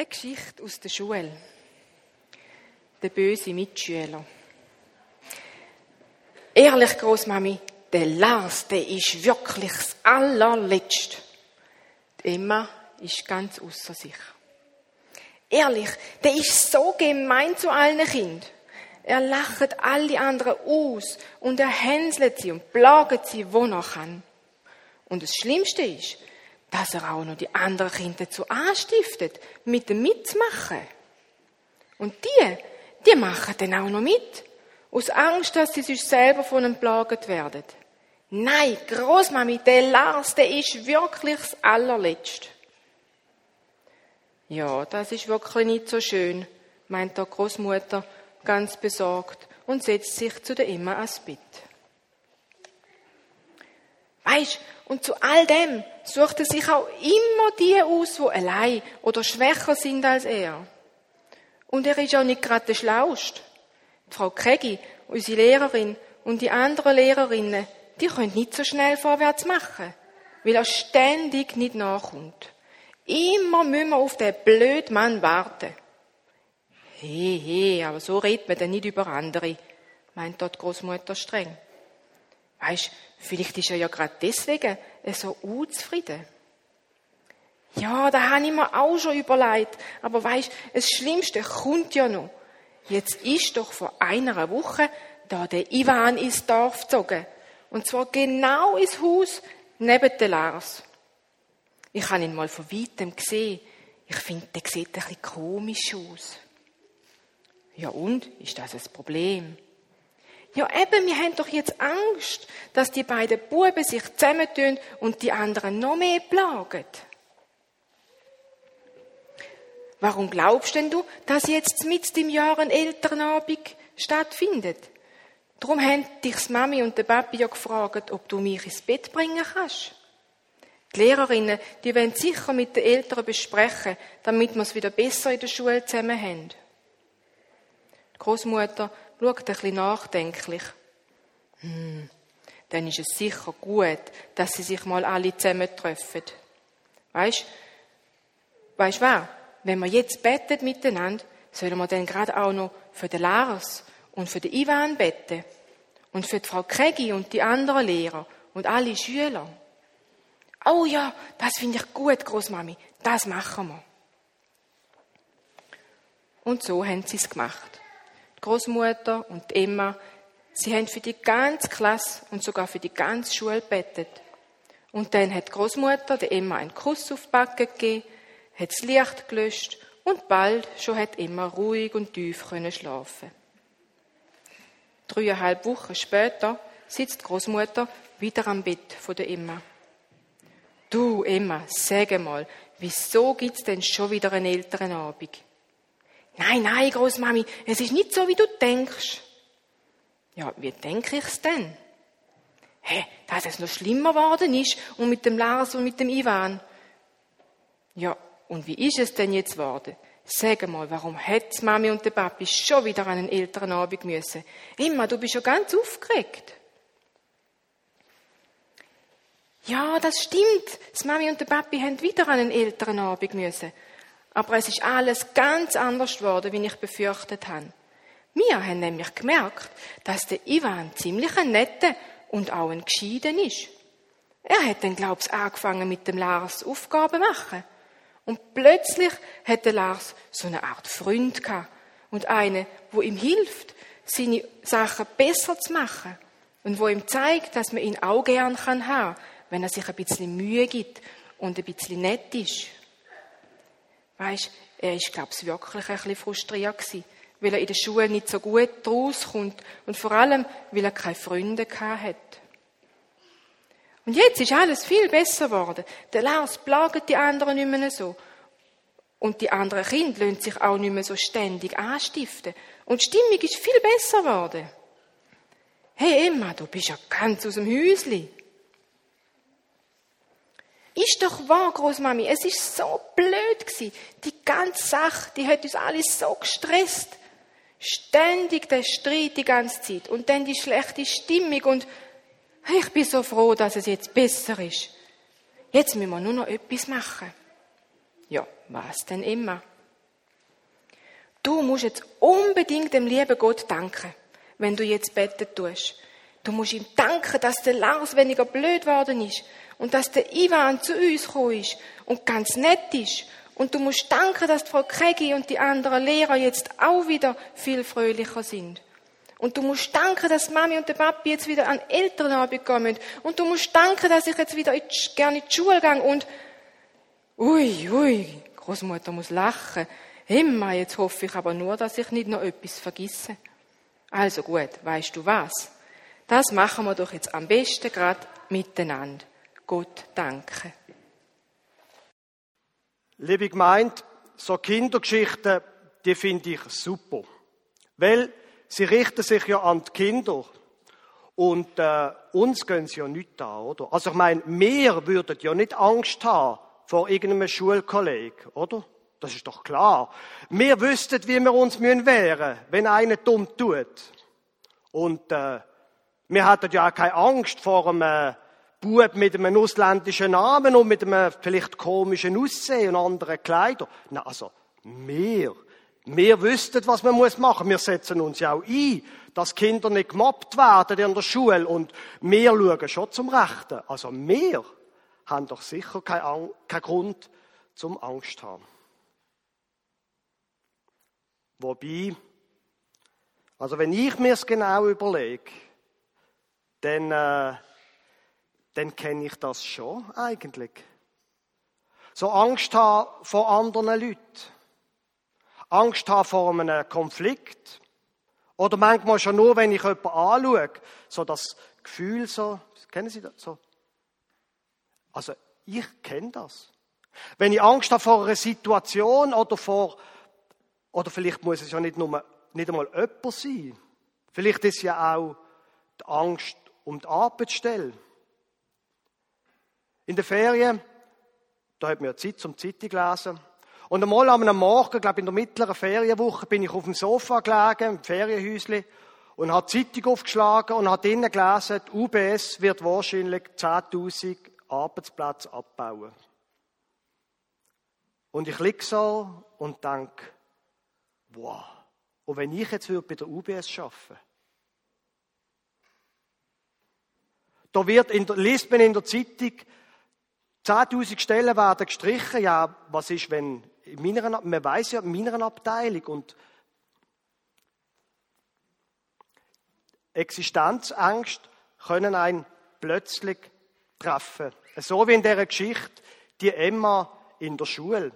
Eine Geschichte aus der Schule. Der böse Mitschüler. Ehrlich, Großmami, der Lars, der ist wirklich das allerletzte. Die Emma ist ganz außer sich. Ehrlich, der ist so gemein zu allen Kindern. Er lacht alle anderen aus und er hänselt sie und plagt sie, wo er kann. Und das Schlimmste ist, dass er auch noch die anderen Kinder dazu anstiftet, mit dem mitzumachen. Und die, die machen dann auch noch mit. Aus Angst, dass sie sich selber von ihm plaget werden. Nein, Großmami, der Lars, der ist wirklich das allerletzte. Ja, das ist wirklich nicht so schön, meint der Großmutter ganz besorgt und setzt sich zu der Emma ans Bett. Weisst, und zu all dem sucht er sich auch immer die aus, wo allein oder schwächer sind als er. Und er ist auch nicht gerade der Schlauste. Die Frau Kegi, unsere Lehrerin und die anderen Lehrerinnen, die können nicht so schnell vorwärts machen, weil er ständig nicht nachkommt. Immer müssen wir auf den blöden Mann warten. He, he, aber so redet man denn nicht über andere, meint dort Großmutter streng. Weisst, vielleicht ist er ja gerade deswegen so unzufrieden. Ja, da habe ich mir auch schon überlegt. Aber weisst, das Schlimmste kommt ja noch. Jetzt ist doch vor einer Woche da der Ivan ins Dorf gezogen. Und zwar genau ins Haus neben der Lars. Ich habe ihn mal von weitem gesehen. Ich finde, der sieht ein bisschen komisch aus. Ja und? Ist das ein Problem? Ja eben, wir haben doch jetzt Angst, dass die beiden Buben sich zusammentun und die anderen noch mehr plagen. Warum glaubst denn du, dass jetzt mit dem Jahr ein Elternabend stattfindet? Darum haben dich Mami und der Papi ja gefragt, ob du mich ins Bett bringen kannst. Die Lehrerinnen, die wollen sicher mit den Eltern besprechen, damit wir es wieder besser in der Schule zusammen haben. Die Großmutter schaut ein bisschen nachdenklich. Hm, dann ist es sicher gut, dass sie sich mal alle zusammen treffen. Weißt, weißt was? Wenn wir jetzt beten miteinander, sollen wir dann gerade auch noch für den Lars und für den Ivan beten. Und für die Frau Kregi und die anderen Lehrer und alle Schüler. Oh ja, das finde ich gut, Großmami. Das machen wir. Und so haben sie es gemacht. Großmutter und die Emma, sie haben für die ganze Klasse und sogar für die ganze Schule bettet. Und dann hat Großmutter der Emma einen Kuss auf die Backe gegeben, hat das Licht gelöscht und bald schon hat Emma ruhig und tief können schlafen. Dreieinhalb Wochen später sitzt Großmutter wieder am Bett von der Emma. Du, Emma, sag mal, wieso gibt's denn schon wieder einen älteren Abend? Nein, nein, Großmami, es ist nicht so, wie du denkst. Ja, wie denke ich's denn? Hä, dass es noch schlimmer geworden ist und mit dem Lars und mit dem Ivan. Ja, und wie ist es denn jetzt geworden? Sag mal, warum hat Mami und der Papi schon wieder an einen älteren Abend müssen? Emma, du bist schon ganz aufgeregt. Ja, das stimmt. Das Mami und der Papi haben wieder an einen älteren Abend müssen. Aber es ist alles ganz anders geworden, wie ich befürchtet habe. Wir haben nämlich gemerkt, dass der Ivan ziemlich ein netter und auch ein gescheiden ist. Er hat dann, glaub's, angefangen mit dem Lars Aufgaben machen. Und plötzlich hat der Lars so eine Art Freund gehabt. Und einen, wo ihm hilft, seine Sachen besser zu machen. Und wo ihm zeigt, dass man ihn auch gern haben kann, wenn er sich ein bisschen Mühe gibt und ein bisschen nett ist. Weisst, er ist, glaube ich, wirklich ein bisschen frustriert gewesen, weil er in der Schule nicht so gut rauskommt und vor allem, weil er keine Freunde hat. Und jetzt ist alles viel besser geworden. Der Lars plagt die anderen nicht mehr so. Und die anderen Kinder lassen sich auch nicht mehr so ständig anstiften. Und die Stimmung ist viel besser geworden. Hey Emma, du bist ja ganz aus dem Häusli. Ist doch wahr, Großmami, es ist so blöd gewesen. Die ganze Sache, die hat uns alles so gestresst. Ständig der Streit die ganze Zeit und dann die schlechte Stimmung und ich bin so froh, dass es jetzt besser ist. Jetzt müssen wir nur noch etwas machen. Ja, was denn immer? Du musst jetzt unbedingt dem lieben Gott danken, wenn du jetzt beten tust. Du musst ihm danken, dass der Lars weniger blöd worden ist und dass der Ivan zu uns gekommen ist und ganz nett ist. Und du musst danken, dass die Frau Kregi und die anderen Lehrer jetzt auch wieder viel fröhlicher sind. Und du musst danken, dass Mami und der Papi jetzt wieder an Elternabend kommen. Und du musst danken, dass ich jetzt wieder gerne in die Schule gehe und ui, ui, Großmutter muss lachen. Immer, jetzt hoffe ich aber nur, dass ich nicht noch etwas vergesse. Also gut, weißt du was? Das machen wir doch jetzt am besten gerade miteinander. Gott danke. Liebe Gemeinde, so Kindergeschichten, die finde ich super. Weil sie richten sich ja an die Kinder. Und äh, uns gehen sie ja nicht an, oder? Also ich meine, wir würden ja nicht Angst haben vor irgendeinem Schulkolleg, oder? Das ist doch klar. Wir wüssten, wie wir uns wehren müssen wenn einer dumm tut. Und äh, wir hatten ja auch keine Angst vor einem äh, Bub mit einem ausländischen Namen und mit einem vielleicht komischen Aussehen und anderen Kleidern. Na, also, wir, wir wüssten, was man muss machen. Wir setzen uns ja auch ein, dass Kinder nicht gemobbt werden in der Schule und wir schauen schon zum Rechten. Also, wir haben doch sicher keinen Grund zum Angst haben. Wobei, also wenn ich mir es genau überlege, dann, äh, dann kenne ich das schon eigentlich. So Angst haben vor anderen Leuten. Angst haben vor einem Konflikt. Oder manchmal schon nur, wenn ich jemanden anschaue, so das Gefühl so, kennen Sie das so? Also, ich kenne das. Wenn ich Angst habe vor einer Situation oder vor oder vielleicht muss es ja nicht, nur, nicht einmal jemand sein. Vielleicht ist ja auch die Angst um die Arbeitsstelle. In der Ferien, da hat mir Zeit zum Zeitung lesen. Und einmal am Morgen, glaube ich, in der mittleren Ferienwoche, bin ich auf dem Sofa gelegen, im Ferienhäusli, und habe die Zeitung aufgeschlagen und habe drinnen gelesen, die UBS wird wahrscheinlich 10.000 Arbeitsplätze abbauen. Und ich liege so und denke, Wow. Und wenn ich jetzt bei der UBS arbeiten da wird in der, liest man in der Zeitung, 10.000 Stellen werden gestrichen. Ja, was ist, wenn in meiner, man weiß ja, in meiner Abteilung und Existenzängste können einen plötzlich treffen. So wie in dieser Geschichte die Emma in der Schule.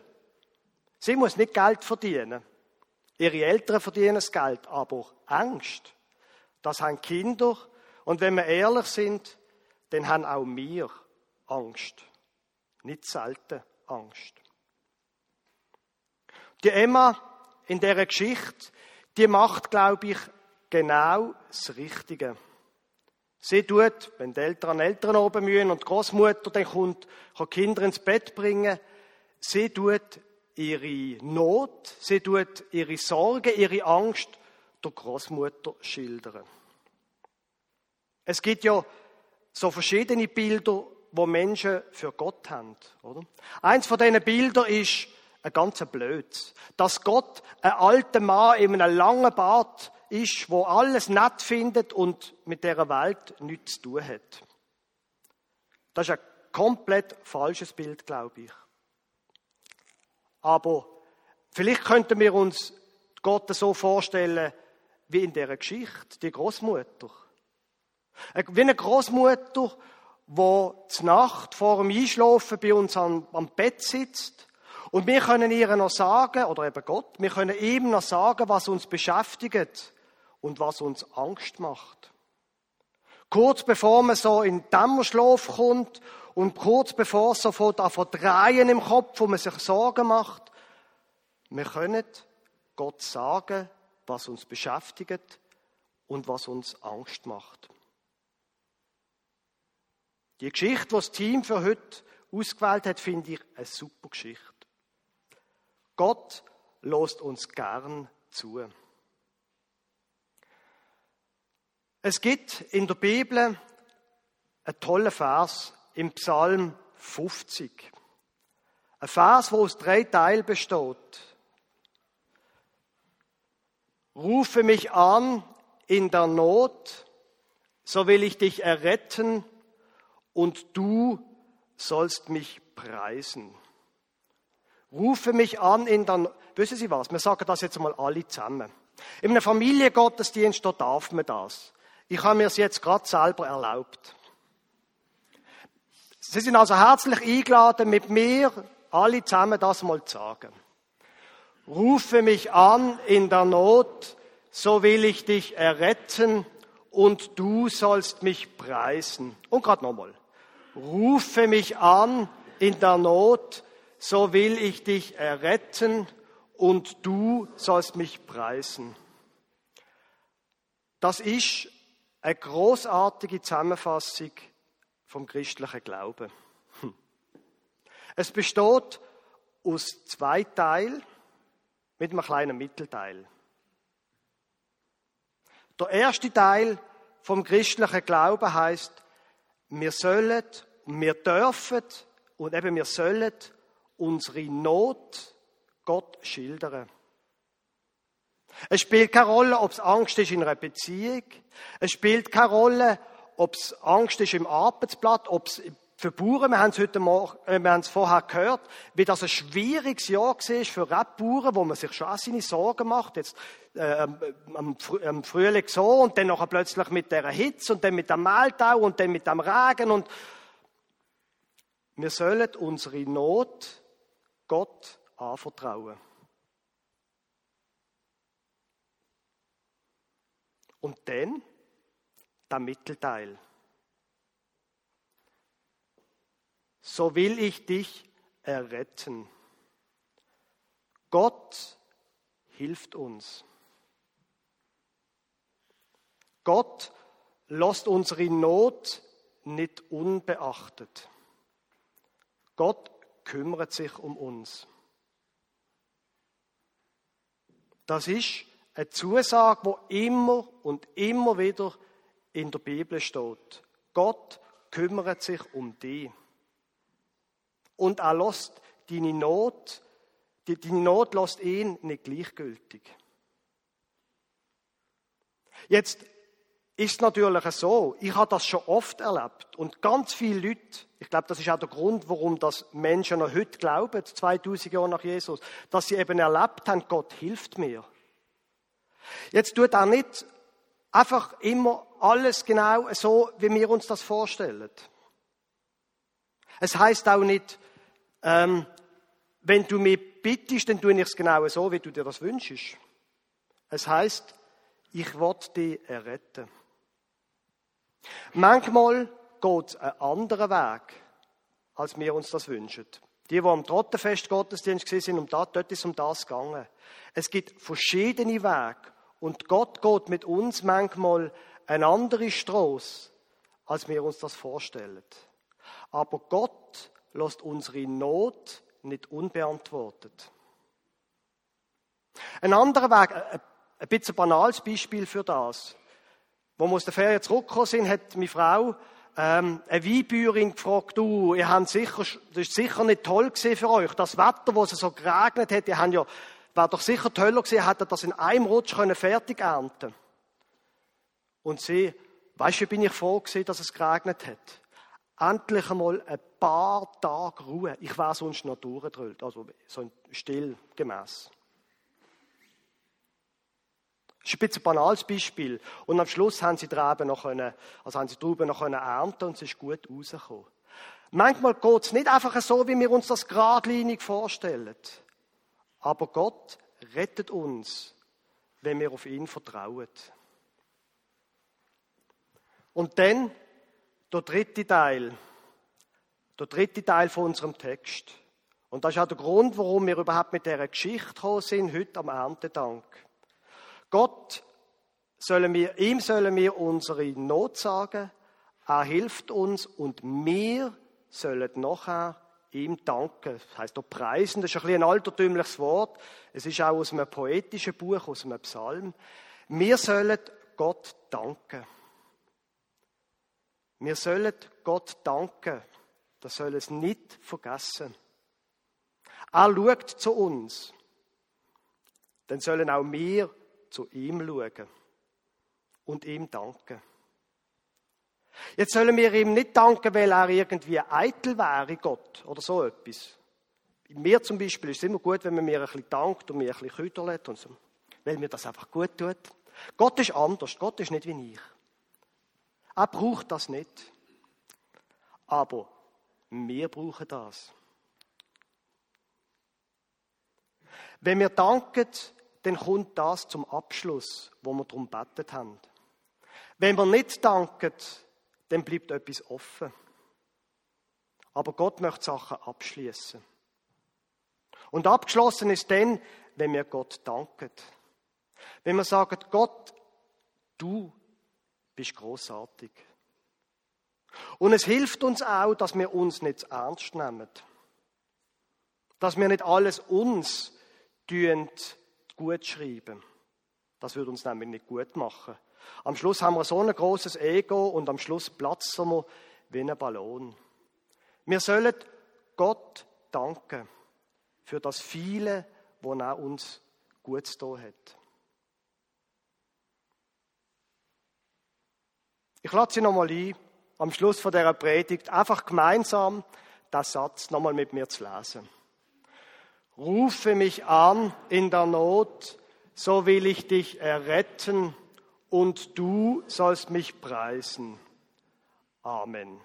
Sie muss nicht Geld verdienen. Ihre Eltern verdienen das Geld, aber Angst, das haben Kinder. Und wenn wir ehrlich sind, dann haben auch wir Angst. Nicht selten Angst. Die Emma in dieser Geschichte, die macht, glaube ich, genau das Richtige. Sie tut, wenn die Eltern an Eltern oben mühen und die Großmutter dann kommt, kann Kinder ins Bett bringen, sie tut ihre Not, sie tut ihre Sorge, ihre Angst der Großmutter schildern. Es gibt ja so verschiedene Bilder, wo Menschen für Gott haben, oder? Eins von diesen Bildern ist ein ganz blöd, dass Gott ein alter Mann in einem langen Bart ist, wo alles nett findet und mit der Welt nichts zu tun hat. Das ist ein komplett falsches Bild, glaube ich. Aber vielleicht könnten wir uns Gott so vorstellen, wie in der Geschichte, die Großmutter. Wie eine Großmutter, wo zur Nacht vor dem Einschlafen bei uns am, am Bett sitzt und wir können ihr noch sagen, oder eben Gott, wir können ihm noch sagen, was uns beschäftigt und was uns Angst macht. Kurz bevor man so in Dämmerschlaf kommt und kurz bevor es sofort an verdrehen im Kopf, wo man sich Sorgen macht, wir können Gott sagen, was uns beschäftigt und was uns Angst macht. Die Geschichte, die das Team für heute ausgewählt hat, finde ich eine super Geschichte. Gott lässt uns gern zu. Es gibt in der Bibel einen tollen Vers, im Psalm 50. Ein Vers, wo aus drei Teilen besteht. Rufe mich an in der Not, so will ich dich erretten und du sollst mich preisen. Rufe mich an in der Not. Wissen Sie was? Wir sagen das jetzt mal alle zusammen. In einem Familiengottesdienst, da darf man das. Ich habe mir es jetzt gerade selber erlaubt. Sie sind also herzlich eingeladen, mit mir alle zusammen das mal zu sagen. Rufe mich an in der Not, so will ich dich erretten und du sollst mich preisen. Und gerade nochmal. Rufe mich an in der Not, so will ich dich erretten und du sollst mich preisen. Das ist eine großartige Zusammenfassung vom christlichen Glauben. Hm. Es besteht aus zwei Teilen mit einem kleinen Mittelteil. Der erste Teil vom christlichen Glauben heißt, wir sollen, wir dürfen und eben wir sollen unsere Not Gott schildern. Es spielt keine Rolle, ob es Angst ist in einer Beziehung. Es spielt keine Rolle, ob es Angst ist im Arbeitsblatt, ob es für Bauern, wir haben es heute Morgen, äh, wir haben es vorher gehört, wie das ein schwieriges Jahr war für Rebauern, wo man sich schon auch seine Sorgen macht. Jetzt äh, am, am Frühling so und dann nachher plötzlich mit der Hitze und dann mit dem Mehltau und dann mit dem Regen und wir sollen unsere Not Gott anvertrauen. Und dann der Mittelteil. So will ich dich erretten. Gott hilft uns. Gott lässt unsere Not nicht unbeachtet. Gott kümmert sich um uns. Das ist eine Zusage, wo immer und immer wieder in der Bibel steht. Gott kümmert sich um dich. Und er lässt deine Not, deine Not lässt ihn nicht gleichgültig. Jetzt ist natürlich so, ich habe das schon oft erlebt und ganz viele Leute, ich glaube, das ist auch der Grund, warum das Menschen noch heute glauben, 2000 Jahre nach Jesus, dass sie eben erlebt haben, Gott hilft mir. Jetzt tut er nicht einfach immer alles genau so, wie wir uns das vorstellen. Es heißt auch nicht, ähm, wenn du mich bittest, dann tue ich es genau so, wie du dir das wünschst. Es heißt, ich will dich erretten. Manchmal geht es einen anderen Weg, als wir uns das wünschen. Die, die am Trottenfest Gottesdienst sind, um das, dort ist es um das gegangen. Es gibt verschiedene Wege. Und Gott geht mit uns manchmal eine andere Straße, als wir uns das vorstellen. Aber Gott lässt unsere Not nicht unbeantwortet. Ein anderer Weg, ein bisschen ein banales Beispiel für das. Wo wir aus der Ferien zurückgekommen sind, hat meine Frau ähm, eine Weinbäuerin gefragt, du, ihr habt sicher, das ist sicher nicht toll gewesen für euch. Das Wetter, wo es so geregnet hat, ihr habt ja, war doch sicher toller gewesen, hättet das in einem Rutsch können fertig ernten Und sie, weißt du, bin ich froh gewesen, dass es geregnet hat. Endlich einmal ein paar Tage Ruhe. Ich war sonst noch durchgedrückt, also so still gemäß. Das ist ein bisschen ein banales Beispiel. Und am Schluss haben sie Trauben noch können, also haben sie Trauben noch können ernten und es ist gut rausgekommen. Manchmal geht es nicht einfach so, wie wir uns das geradlinig vorstellen. Aber Gott rettet uns, wenn wir auf ihn vertrauen. Und dann der dritte Teil. Der dritte Teil von unserem Text. Und das ist auch der Grund, warum wir überhaupt mit dieser Geschichte gekommen sind, heute am Erntedank. Gott sollen wir, ihm sollen wir unsere Not sagen, er hilft uns und wir sollen nachher ihm danken. Das heisst auch preisen, das ist ein, bisschen ein altertümliches Wort. Es ist auch aus einem poetischen Buch, aus einem Psalm. Wir sollen Gott danken. Wir sollen Gott danken. Das soll es nicht vergessen. Er schaut zu uns. Dann sollen auch wir zu ihm schauen und ihm danken. Jetzt sollen wir ihm nicht danken, weil er irgendwie eitel wäre, Gott, oder so etwas. Mir zum Beispiel ist es immer gut, wenn man mir ein bisschen dankt und mir ein bisschen küderlet und so, weil mir das einfach gut tut. Gott ist anders, Gott ist nicht wie ich. Er braucht das nicht. Aber wir brauchen das. Wenn wir danken, dann kommt das zum Abschluss, wo wir darum bettet haben. Wenn wir nicht danken, dann bleibt etwas offen. Aber Gott möchte Sachen abschließen. Und abgeschlossen ist dann, wenn wir Gott danken. Wenn wir sagen, Gott, du bist großartig. Und es hilft uns auch, dass wir uns nicht ernst nehmen. Dass wir nicht alles uns gut schreiben. Das würde uns nämlich nicht gut machen. Am Schluss haben wir so ein großes Ego und am Schluss platzen wir wie ein Ballon. Wir sollen Gott danken für das viele, was er uns gut zu hat. Ich lade Sie nochmal ein, am Schluss von dieser Predigt einfach gemeinsam das Satz nochmal mit mir zu lesen. Rufe mich an in der Not, so will ich dich erretten und du sollst mich preisen. Amen.